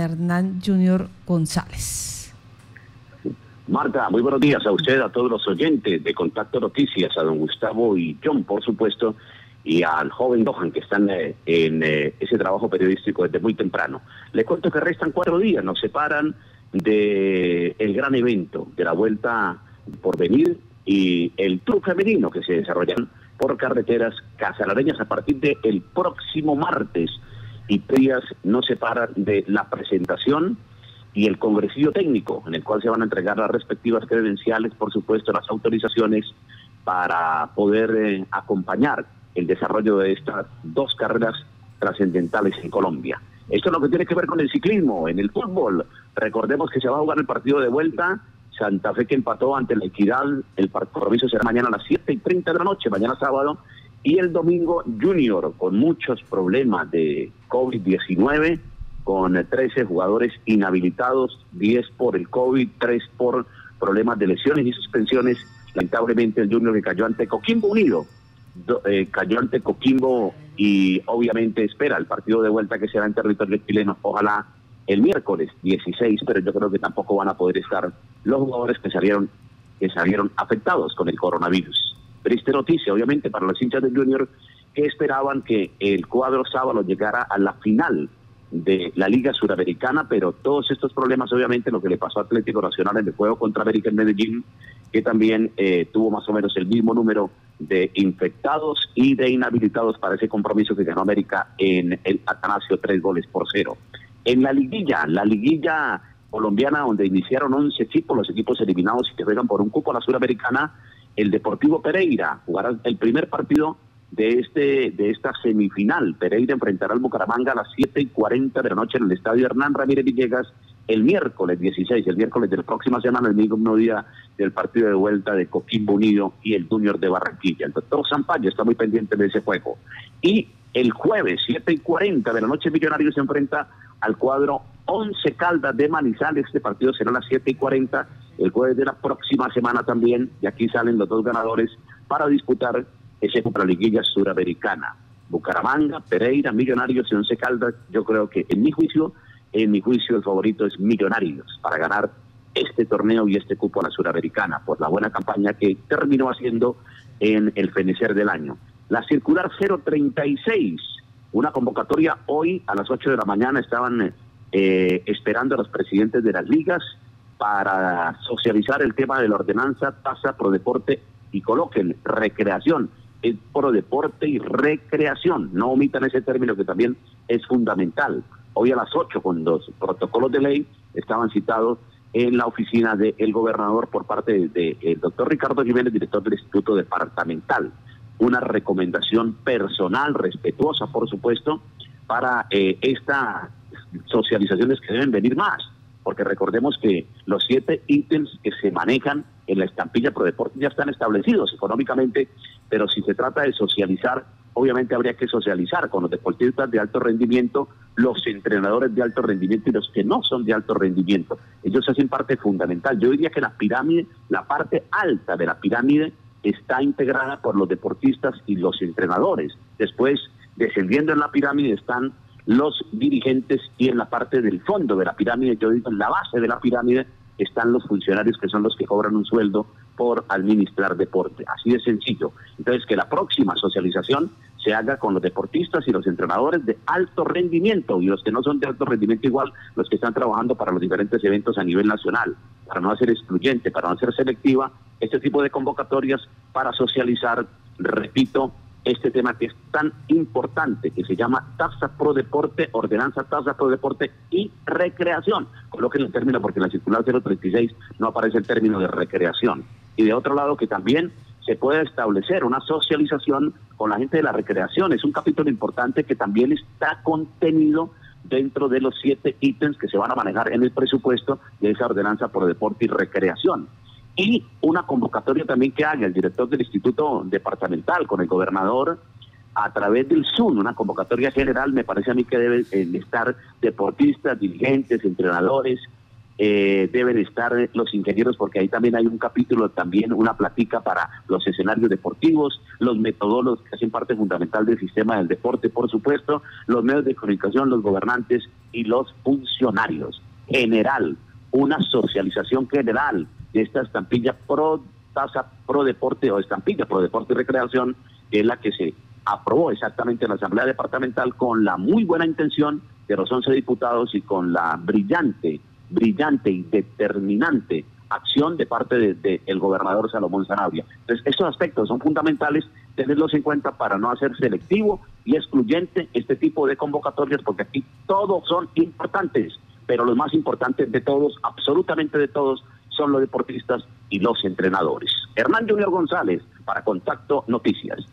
Hernán Junior González. Marta, muy buenos días a usted, a todos los oyentes de Contacto Noticias, a don Gustavo y John, por supuesto, y al joven Dohan que están eh, en eh, ese trabajo periodístico desde muy temprano. Le cuento que restan cuatro días, nos separan del el gran evento de la Vuelta por Venir y el Tour Femenino que se desarrollan por carreteras casalareñas a partir del próximo martes. Y días nos separan de la presentación y el congresillo técnico, en el cual se van a entregar las respectivas credenciales, por supuesto, las autorizaciones para poder eh, acompañar el desarrollo de estas dos carreras trascendentales en Colombia. Esto es lo que tiene que ver con el ciclismo, en el fútbol. Recordemos que se va a jugar el partido de vuelta. Santa Fe que empató ante la Equidad. El compromiso será mañana a las 7 y 30 de la noche, mañana sábado. Y el domingo Junior, con muchos problemas de COVID-19 con 13 jugadores inhabilitados, 10 por el COVID, 3 por problemas de lesiones y suspensiones. Lamentablemente el Junior que cayó ante Coquimbo Unido, eh, cayó ante Coquimbo y obviamente espera el partido de vuelta que será en territorio chileno, ojalá el miércoles 16, pero yo creo que tampoco van a poder estar los jugadores que salieron, que salieron afectados con el coronavirus. Triste noticia, obviamente, para los hinchas del Junior que esperaban que el cuadro sábado llegara a la final de la Liga Suramericana, pero todos estos problemas, obviamente, lo que le pasó a Atlético Nacional en el juego contra América en Medellín, que también eh, tuvo más o menos el mismo número de infectados y de inhabilitados para ese compromiso que ganó América en el Atanasio, tres goles por cero. En la liguilla, la liguilla colombiana, donde iniciaron 11 equipos, los equipos eliminados y que juegan por un cupo a la Suramericana, el Deportivo Pereira jugará el primer partido de este de esta semifinal. Pereira enfrentará al Bucaramanga a las 7 y 40 de la noche en el estadio Hernán Ramírez Villegas el miércoles 16, el miércoles de la próxima semana, el mismo día del partido de vuelta de Coquimbo Unido y el Junior de Barranquilla. El doctor Zampayo está muy pendiente de ese juego. Y el jueves 7 y 40 de la noche Millonarios se enfrenta al cuadro 11 Caldas de Manizales. Este partido será a las 7 y 40 el jueves de la próxima semana también. Y aquí salen los dos ganadores para disputar ese liguilla Suramericana. Bucaramanga, Pereira, Millonarios y Once Caldas, yo creo que en mi juicio, en mi juicio el favorito es Millonarios para ganar este torneo y este cupo a la Suramericana por la buena campaña que terminó haciendo en el fenecer del año. La circular 036, una convocatoria hoy a las 8 de la mañana estaban eh, esperando a los presidentes de las ligas para socializar el tema de la ordenanza tasa pro deporte y coloquen recreación es por deporte y recreación. No omitan ese término que también es fundamental. Hoy a las 8, con los protocolos de ley, estaban citados en la oficina del gobernador por parte del doctor Ricardo Jiménez, director del Instituto Departamental. Una recomendación personal, respetuosa, por supuesto, para eh, estas socializaciones que deben venir más porque recordemos que los siete ítems que se manejan en la estampilla Pro Deporte ya están establecidos económicamente, pero si se trata de socializar, obviamente habría que socializar con los deportistas de alto rendimiento, los entrenadores de alto rendimiento y los que no son de alto rendimiento. Ellos hacen parte fundamental. Yo diría que la pirámide, la parte alta de la pirámide está integrada por los deportistas y los entrenadores. Después, descendiendo en la pirámide están los dirigentes y en la parte del fondo de la pirámide, yo digo en la base de la pirámide, están los funcionarios que son los que cobran un sueldo por administrar deporte. Así de sencillo. Entonces, que la próxima socialización se haga con los deportistas y los entrenadores de alto rendimiento y los que no son de alto rendimiento igual, los que están trabajando para los diferentes eventos a nivel nacional, para no hacer excluyente, para no hacer selectiva, este tipo de convocatorias para socializar, repito, este tema que es tan importante, que se llama tasa pro deporte, ordenanza tasa pro deporte y recreación. Coloquen el término porque en la circular 036 no aparece el término de recreación. Y de otro lado que también se puede establecer una socialización con la gente de la recreación. Es un capítulo importante que también está contenido dentro de los siete ítems que se van a manejar en el presupuesto de esa ordenanza por deporte y recreación y una convocatoria también que haga el director del Instituto Departamental con el gobernador a través del Zoom, una convocatoria general, me parece a mí que deben estar deportistas, dirigentes, entrenadores, eh, deben estar los ingenieros porque ahí también hay un capítulo, también una platica para los escenarios deportivos, los metodólogos que hacen parte fundamental del sistema del deporte, por supuesto, los medios de comunicación, los gobernantes y los funcionarios. General, una socialización general esta estampilla pro tasa pro deporte o estampilla pro deporte y recreación, es la que se aprobó exactamente en la Asamblea Departamental con la muy buena intención de los 11 diputados y con la brillante, brillante y determinante acción de parte del de, gobernador Salomón Zanabria. Entonces, estos aspectos son fundamentales tenerlos en cuenta para no hacer selectivo y excluyente este tipo de convocatorias, porque aquí todos son importantes, pero los más importantes de todos, absolutamente de todos, son los deportistas y los entrenadores. Hernán Junior González, para Contacto Noticias.